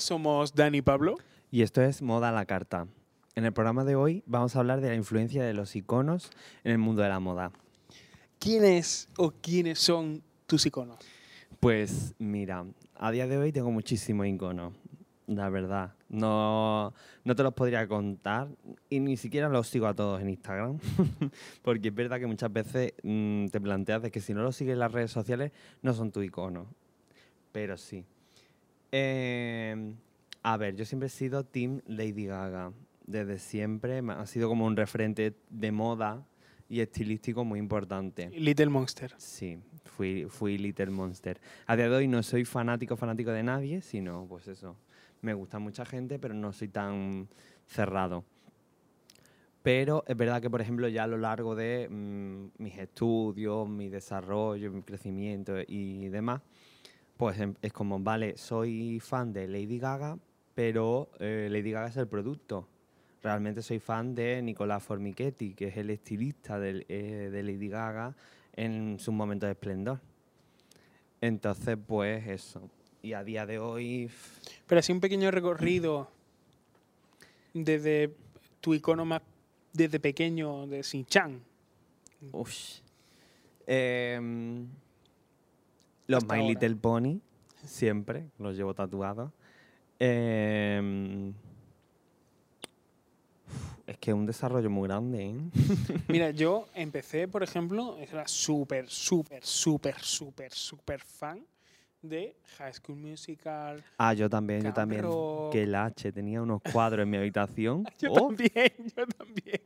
somos Dani y Pablo. Y esto es Moda a la Carta. En el programa de hoy vamos a hablar de la influencia de los iconos en el mundo de la moda. ¿Quién es o quiénes son tus iconos? Pues mira, a día de hoy tengo muchísimos iconos, la verdad. No, no te los podría contar y ni siquiera los sigo a todos en Instagram, porque es verdad que muchas veces mm, te planteas de que si no los sigues en las redes sociales no son tu icono, pero sí. Eh, a ver, yo siempre he sido Team Lady Gaga. Desde siempre ha sido como un referente de moda y estilístico muy importante. Little Monster. Sí, fui, fui Little Monster. A día de hoy no soy fanático, fanático de nadie, sino pues eso. Me gusta mucha gente, pero no soy tan cerrado. Pero es verdad que, por ejemplo, ya a lo largo de mm, mis estudios, mi desarrollo, mi crecimiento y demás, pues em- es como, vale, soy fan de Lady Gaga, pero eh, Lady Gaga es el producto. Realmente soy fan de Nicolás Formichetti, que es el estilista del- eh, de Lady Gaga en sus momentos de esplendor. Entonces, pues eso. Y a día de hoy, Pero así un pequeño recorrido desde tu icono más desde pequeño de Shin-Chan. uff. Em, los My ahora. Little Pony, siempre, los llevo tatuados. Em, es que es un desarrollo muy grande, ¿eh? Mira, yo empecé, por ejemplo, era súper, súper, súper, súper, súper fan de High School Musical. Ah, yo también, yo también. Rock. Que el H tenía unos cuadros en mi habitación. Yo ¡Oh! también, yo también.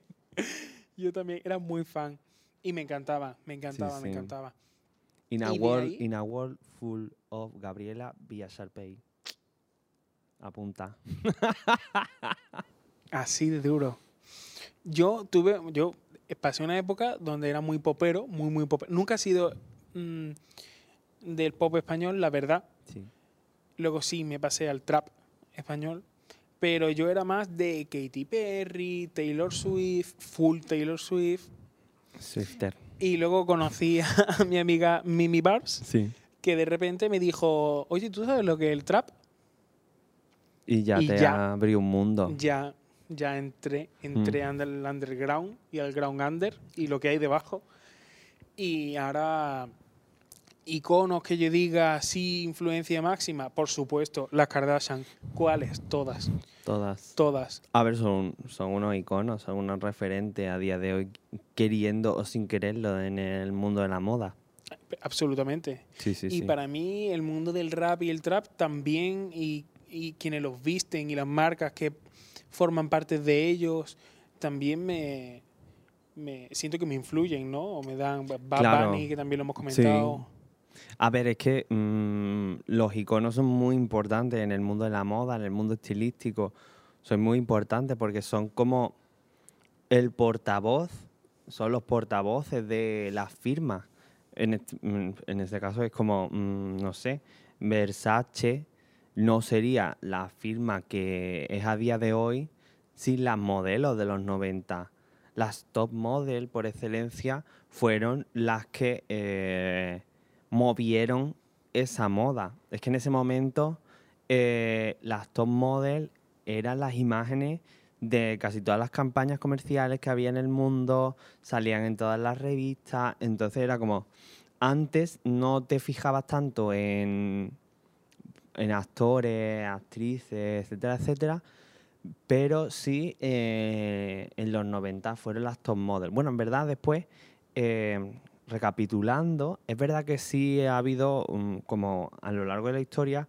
Yo también era muy fan. Y me encantaba, me encantaba, me sí. encantaba. In a, world, in a world full of Gabriela via Sharpay. Apunta. Así de duro. Yo tuve, yo pasé una época donde era muy popero, muy, muy popero. Nunca he sido mm, del pop español, la verdad. Sí. Luego sí me pasé al trap español. Pero yo era más de Katy Perry, Taylor Swift, full Taylor Swift. Swifter. Y luego conocí a mi amiga Mimi Barbs, Sí. que de repente me dijo, oye, ¿tú sabes lo que es el trap? Y ya Y te ya. abrió un mundo. ya, ya entré, entré Mm. al underground y al ground under y lo que hay debajo. Y ahora, iconos que yo diga, sí, influencia máxima, por supuesto, las Kardashian. ¿Cuáles? Todas, Todas. todas. A ver, son, son unos iconos, son unos referentes a día de hoy, queriendo o sin quererlo en el mundo de la moda. Absolutamente. Sí, sí, y sí. para mí el mundo del rap y el trap también, y, y quienes los visten y las marcas que forman parte de ellos, también me, me siento que me influyen, ¿no? O me dan Bad Claro. Bunny, que también lo hemos comentado. A ver, es que mm, los iconos son muy importantes en el mundo de la moda, en el mundo estilístico. Son muy importantes porque son como el portavoz, son los portavoces de las firmas. En este, mm, en este caso es como, mm, no sé, Versace no sería la firma que es a día de hoy sin las modelos de los 90. Las top model por excelencia fueron las que eh, movieron esa moda. Es que en ese momento eh, las top model eran las imágenes de casi todas las campañas comerciales que había en el mundo, salían en todas las revistas, entonces era como, antes no te fijabas tanto en, en actores, actrices, etcétera, etcétera, pero sí eh, en los 90 fueron las top model. Bueno, en verdad después, eh, recapitulando, es verdad que sí ha habido, um, como a lo largo de la historia,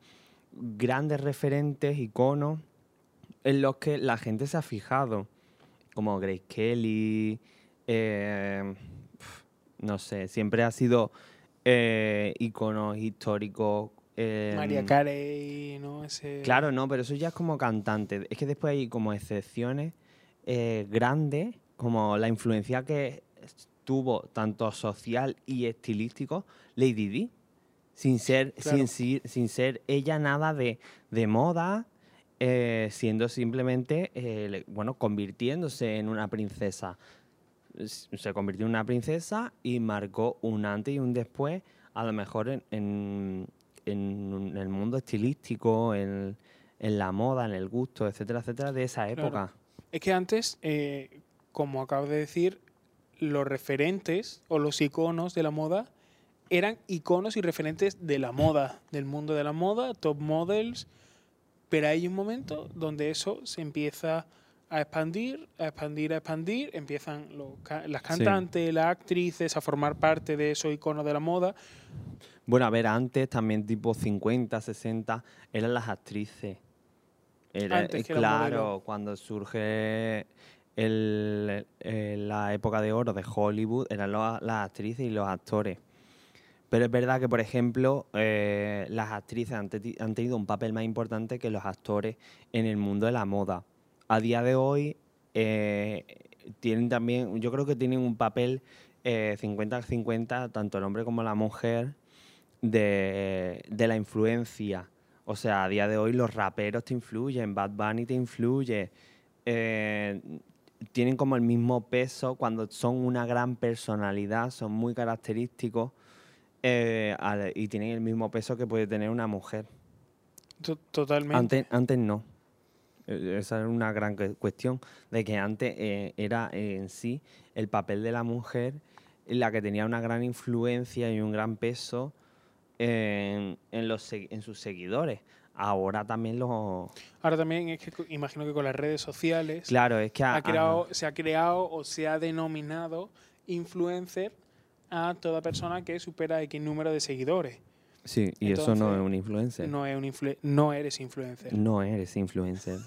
grandes referentes, iconos, en los que la gente se ha fijado, como Grace Kelly, eh, no sé, siempre ha sido eh, iconos históricos. eh, María Carey, ¿no? Ese... Claro, no, pero eso ya es como cantante. Es que después hay como excepciones eh, grandes, como la influencia que tuvo tanto social y estilístico Lady Di. Sin ser, Claro. sin, si- sin ser ella nada de, de moda, eh, siendo simplemente, eh, bueno, convirtiéndose en una princesa. Se convirtió en una princesa y marcó un antes y un después, a lo mejor en, en- el mundo estilístico, en, en la moda, en el gusto, etcétera, etcétera, de esa Claro. época. Es que antes, eh, como acabo de decir, los referentes o los iconos de la moda eran iconos y referentes de la moda, del mundo de la moda, top models, pero hay un momento donde eso se empieza a expandir, a expandir, a expandir, empiezan los las cantantes, las actrices a formar parte de esos iconos de la moda. Bueno, a ver, antes también tipo 50, 60 eran las actrices. Era, Antes que las claro, cuando surge eh, la época de oro de Hollywood, eran las actrices y los actores. Pero es verdad que, por ejemplo, eh, las actrices han, te- han tenido un papel más importante que los actores en el mundo de la moda. A día de hoy eh, tienen también, yo creo que tienen un papel eh, 50-50, tanto el hombre como la mujer, de, la influencia. O sea, a día de hoy los raperos te influyen, Bad Bunny te influye. Tienen como el mismo peso cuando son una gran personalidad, son muy característicos eh, al- y tienen el mismo peso que puede tener una mujer. To- Totalmente. Antes, antes no. Eh, Esa era una gran cuestión, de que antes eh, era eh, en sí el papel de la mujer la que tenía una gran influencia y un gran peso en, en los, en sus seguidores. Ahora también los... Ahora también es que imagino que con las redes sociales Claro, es que... ha creado, se ha creado o se ha denominado influencer a toda persona que supera X número de seguidores. sí, y eso no es un influencer. No, es un influ- no eres influencer. No eres influencer.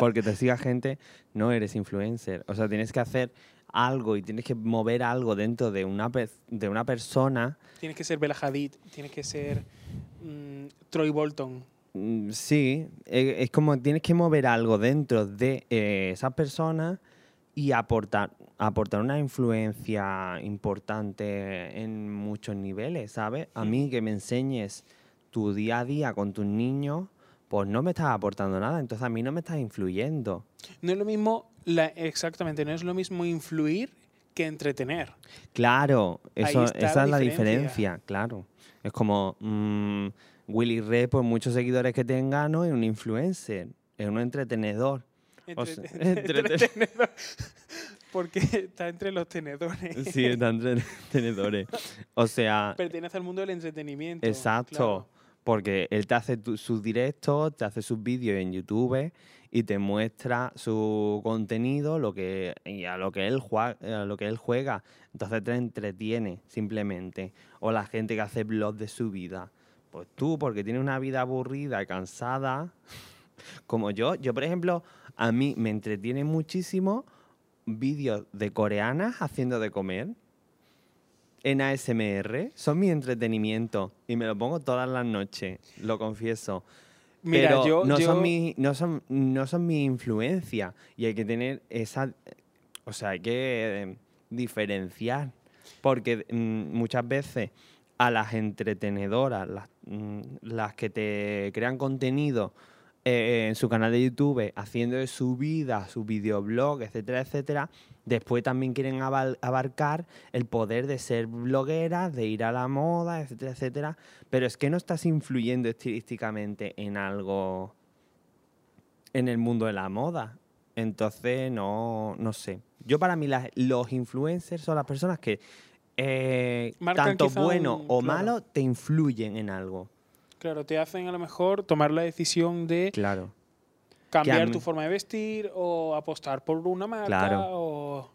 Porque te siga gente, no eres influencer. O sea, tienes que hacer algo y tienes que mover algo dentro de una, pe- de una persona. Tienes que ser Bella Hadid, tienes que ser mm, Troy Bolton. Mm, Sí, e- es como tienes que mover algo dentro de eh, esa persona y aportar, aportar una influencia importante en muchos niveles, ¿sabes? A mí que me enseñes tu día a día con tus niños, pues no me estás aportando nada, entonces a mí no me estás influyendo. No es lo mismo, la, exactamente, no es lo mismo influir que entretener. Claro, eso, esa la es la diferencia. diferencia, claro. Es como mm, Willy Red, por muchos seguidores que tenga, no es un influencer, es un entretenedor. O sea, entretenedor. Porque está entre los tenedores. Sí, está entretenedores. O sea, Pertenece al mundo del entretenimiento. exacto. claro. Porque él te hace tu- sus directos, te hace sus vídeos en YouTube y te muestra su contenido lo que, y a lo que él juega, a lo que él juega. Entonces te entretiene simplemente. O la gente que hace blogs de su vida. Pues tú, porque tienes una vida aburrida y cansada, como yo. Yo, por ejemplo, a mí me entretiene muchísimo vídeos de coreanas haciendo de comer en ASMR. Son mi entretenimiento y me lo pongo todas las noches, lo confieso. Mira, Pero yo, no, yo- son mi, no, son, no son mi influencia y hay que tener esa... O sea, hay que diferenciar. Porque mm, muchas veces a las entretenedoras, las, mm, las que te crean contenido eh, en su canal de YouTube, haciendo de su vida, su videoblog, etcétera, etcétera, después también quieren abarcar el poder de ser blogueras, de ir a la moda, etcétera, etcétera. Pero es que no estás influyendo estilísticamente en algo en el mundo de la moda. Entonces, no, no sé. Yo para mí los influencers son las personas que eh, tanto bueno un- o claro. malo te influyen en algo. Claro, te hacen a lo mejor tomar la decisión de Claro. cambiar mí- tu forma de vestir o apostar por una marca Claro. o...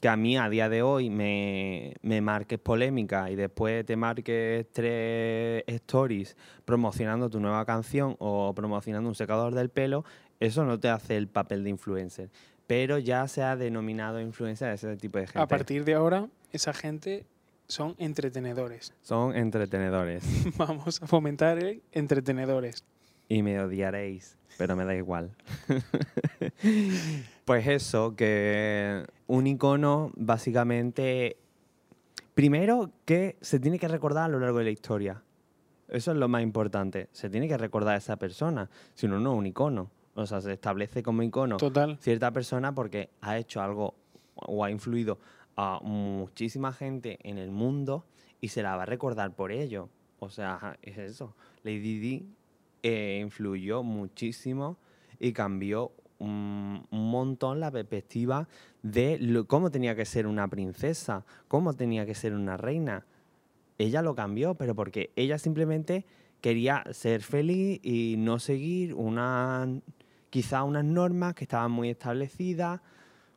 que a mí a día de hoy me, me marques polémica y después te marques tres stories promocionando tu nueva canción o promocionando un secador del pelo, eso no te hace el papel de influencer. Pero ya se ha denominado influencer a ese tipo de gente. A partir de ahora, esa gente son entretenedores. Son entretenedores. Vamos a fomentar el entretenedores. y me odiaréis, pero me da igual. pues eso, que un icono básicamente, primero que se tiene que recordar a lo largo de la historia. Eso es lo más importante. Se tiene que recordar a esa persona, si no, no es un icono. O sea, se establece como icono Total. cierta persona porque ha hecho algo o ha influido a muchísima gente en el mundo y se la va a recordar por ello. O sea, es eso. Lady Di eh, influyó muchísimo y cambió un, un montón la perspectiva de lo- cómo tenía que ser una princesa, cómo tenía que ser una reina. Ella lo cambió, pero porque ella simplemente quería ser feliz y no seguir una, quizá unas normas que estaban muy establecidas,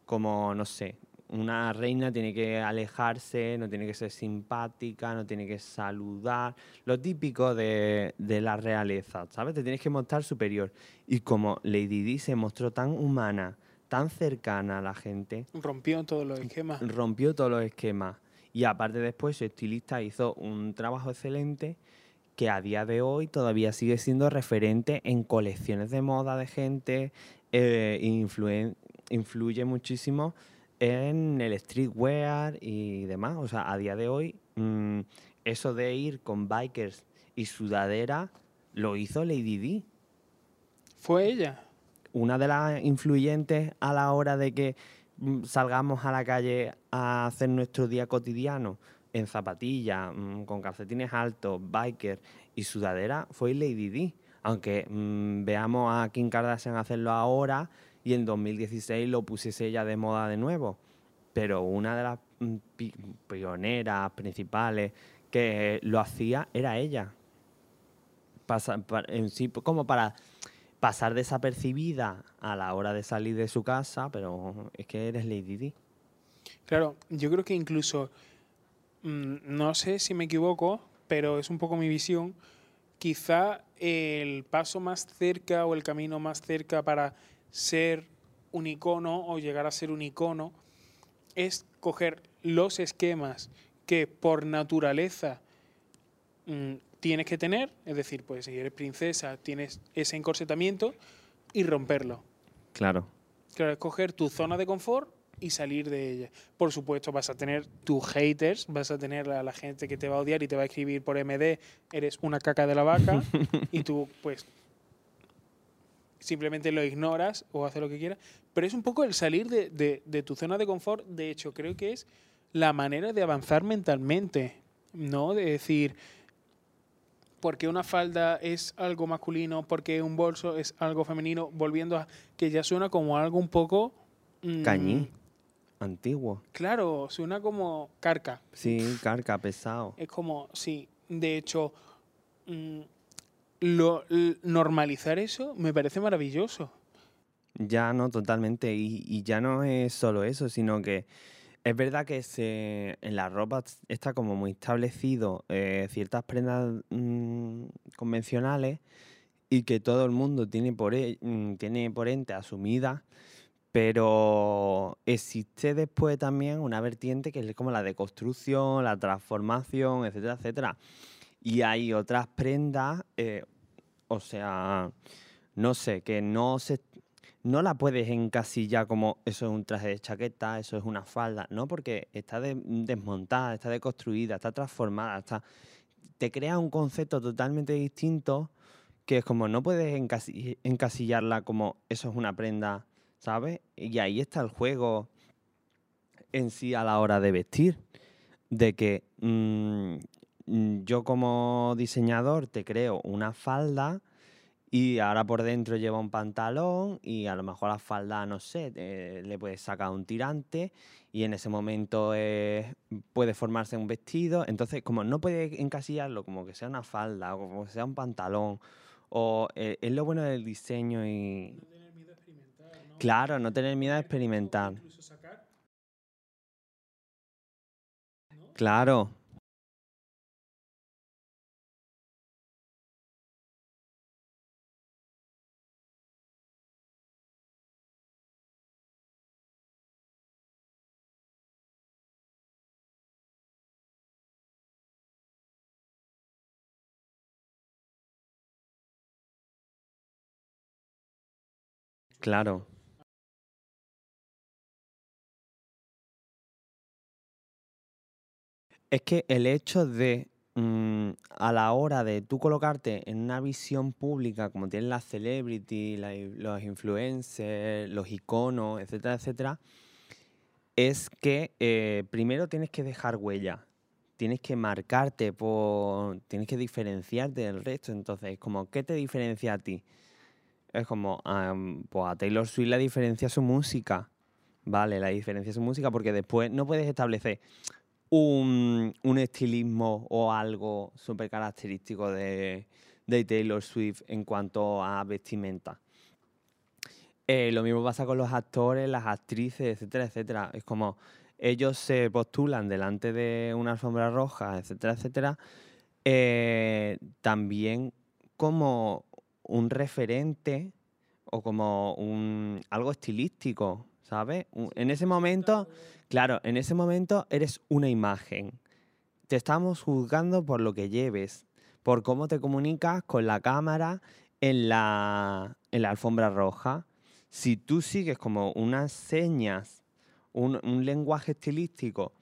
como, no sé, una reina tiene que alejarse, no tiene que ser simpática, no tiene que saludar, lo típico de, de la realeza, ¿sabes? Te tienes que mostrar superior. Y como Lady Di se mostró tan humana, tan cercana a la gente, Rompió todos los esquemas. rompió todos los esquemas. Y aparte después su estilista hizo un trabajo excelente que a día de hoy todavía sigue siendo referente en colecciones de moda de gente, eh, influen- influye muchísimo en el streetwear y demás. O sea, a día de hoy mm, eso de ir con bikers y sudadera lo hizo Lady Di Fue ella. una de las influyentes a la hora de que mm, salgamos a la calle a hacer nuestro día cotidiano en zapatillas, mm, con calcetines altos, biker y sudadera, fue Lady Di. Aunque mm, veamos a Kim Kardashian hacerlo ahora y en 2016 lo pusiese ella de moda de nuevo. Pero una de las mm, pi- pioneras principales que lo hacía era ella. Pasa- pa- en sí, como para pasar desapercibida a la hora de salir de su casa, pero es que eres Lady Di. Claro, yo creo que incluso, no sé si me equivoco, pero es un poco mi visión, quizá el paso más cerca o el camino más cerca para ser un icono o llegar a ser un icono es coger los esquemas que por naturaleza mm, tienes que tener, es decir, pues si eres princesa tienes ese encorsetamiento y romperlo. Claro. Claro, es coger tu zona de confort y salir de ella. Por supuesto, vas a tener tus haters, vas a tener a la gente que te va a odiar y te va a escribir por MD, eres una caca de la vaca, y tú, pues, simplemente lo ignoras o haces lo que quieras. Pero es un poco el salir de, de- de tu zona de confort. De hecho, creo que es la manera de avanzar mentalmente, ¿no? De decir, porque una falda es algo masculino, porque un bolso es algo femenino, volviendo a que ya suena como algo un poco... mm, Cañí. Antiguo. Claro, suena como carca. Sí, carca, pesado. Es como, sí, de hecho, mm, lo, normalizar eso me parece maravilloso. Ya no, totalmente. Y, y ya no es solo eso, sino que es verdad que se, en la ropa está como muy establecido eh, ciertas prendas mm, convencionales y que todo el mundo tiene por, e- mm, tiene por ente asumida, pero existe después también una vertiente que es como la deconstrucción, la transformación, etcétera, etcétera. Y hay otras prendas, eh, o sea, no sé, que no se no la puedes encasillar como eso es un traje de chaqueta, eso es una falda, no, porque está de- desmontada, está deconstruida, está transformada, está, te crea un concepto totalmente distinto que es como no puedes encasi- encasillarla como eso es una prenda, Y ahí está el juego en sí a la hora de vestir, de que mm, mm, yo como diseñador te creo una falda y ahora por dentro lleva un pantalón y a lo mejor la falda, no sé, le puedes sacar un tirante y en ese momento puede formarse un vestido. Entonces, como no puedes encasillarlo como que sea una falda o como que sea un pantalón, o eh, es lo bueno del diseño y... Claro, no tener miedo a experimentar. Claro, claro. Es que el hecho de, mm, a la hora de tú colocarte en una visión pública, como tienen las celebrities, la- los influencers, los iconos, etcétera, etcétera, es que eh, primero tienes que dejar huella. tienes que marcarte, por, tienes que diferenciarte del resto. Entonces, es como, ¿qué te diferencia a ti? Es como, pues a Taylor Swift la diferencia su música. Vale, la diferencia su música porque después no puedes establecer un, estilismo o algo súper característico de, Taylor Swift en cuanto a vestimenta. Eh, lo mismo pasa con los actores, las actrices, etcétera, etcétera. Es como ellos se postulan delante de una alfombra roja, etcétera, etcétera, eh, también como un referente o como un algo estilístico, ¿sabes? En ese momento, claro, en ese momento eres una imagen. Te estamos juzgando por lo que lleves, por cómo te comunicas con la cámara en la, en la alfombra roja. Si tú sigues como unas señas un, lenguaje estilístico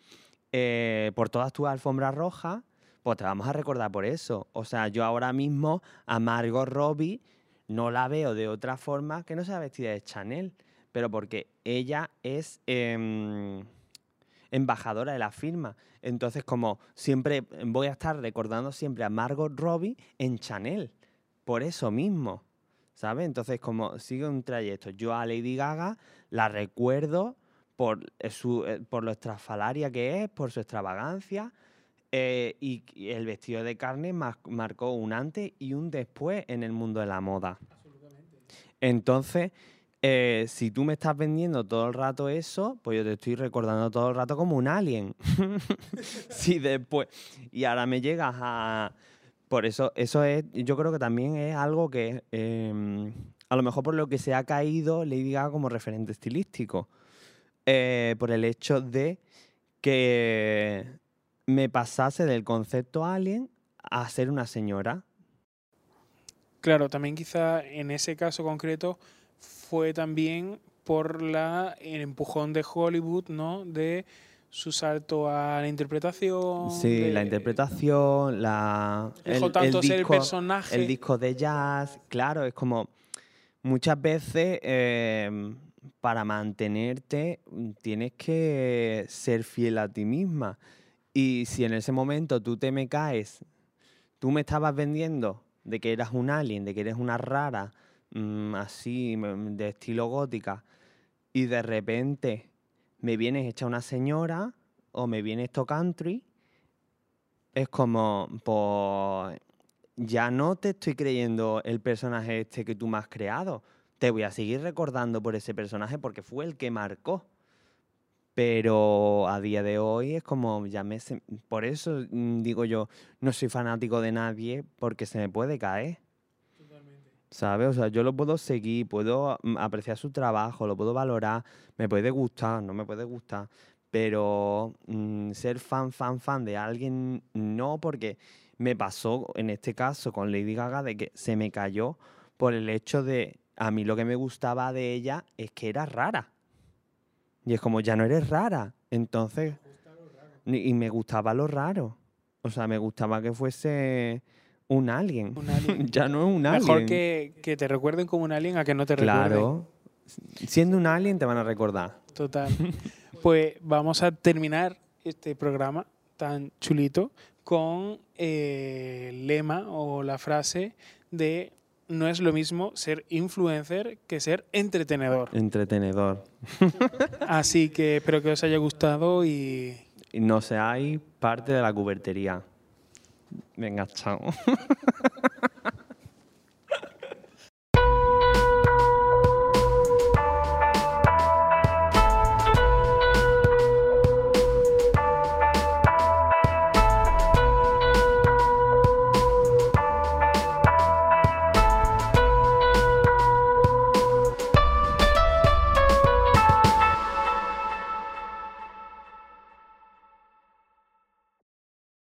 eh, por todas tus alfombras rojas, pues te vamos a recordar por eso. O sea, yo ahora mismo a Margot Robbie no la veo de otra forma que no sea vestida de Chanel, pero porque ella es em, embajadora de la firma. Entonces, como siempre voy a estar recordando siempre a Margot Robbie en Chanel, por eso mismo, ¿sabes? Entonces, como sigue un trayecto, yo a Lady Gaga la recuerdo por, eh, su, eh, por lo estrafalaria que es, por su extravagancia. Eh, y, el vestido de carne marcó un antes y un después en el mundo de la moda. Entonces, si tú me estás vendiendo todo el rato eso, pues yo te estoy recordando todo el rato como un alien. sí, después. Y ahora me llegas a. Por eso, eso es. Yo creo que también es algo que. Em, a lo mejor por lo que se ha caído Lady Gaga como referente estilístico. Eh, por el hecho de que me pasase del concepto alien a ser una señora. Claro, también quizá en ese caso concreto fue también por la, el empujón de Hollywood, ¿no? De su salto a la interpretación. Sí, la interpretación, la. Dejó tanto ser el personaje. El disco de jazz, claro, es como. Muchas veces eh, para mantenerte tienes que ser fiel a ti misma. Y si en ese momento tú te me caes, tú me estabas vendiendo de que eras un alien, de que eres una rara, mm, así, mm, de estilo gótica, y de repente me vienes hecha una señora o me vienes esto country, es como, pues ya no te estoy creyendo el personaje este que tú me has creado te voy a seguir recordando por ese personaje porque fue el que marcó. Pero a día de hoy es como, ya me... Por eso mm, digo yo, no soy fanático de nadie porque se me puede caer. ¿Sabes? O sea, yo lo puedo seguir, puedo mm, apreciar su trabajo, lo puedo valorar, me puede gustar, no me puede gustar, pero mm, ser fan, fan, fan de alguien, no, porque me pasó en este caso con Lady Gaga de que se me cayó por el hecho de a mí lo que me gustaba de ella es que era rara. Y es como, ya no eres rara. Entonces, y me gustaba lo raro. O sea, me gustaba que fuese un alien. ya no es un alien. Mejor que, que, te recuerden como un alien a que no te recuerden. Claro. Siendo un alien te van a recordar. Total. pues vamos a terminar este programa tan chulito con eh, el lema o la frase de no es lo mismo ser influencer que ser entretenedor. Entretenedor. Así que espero que os haya gustado y... Y no seáis parte de la cubertería. Venga, chao.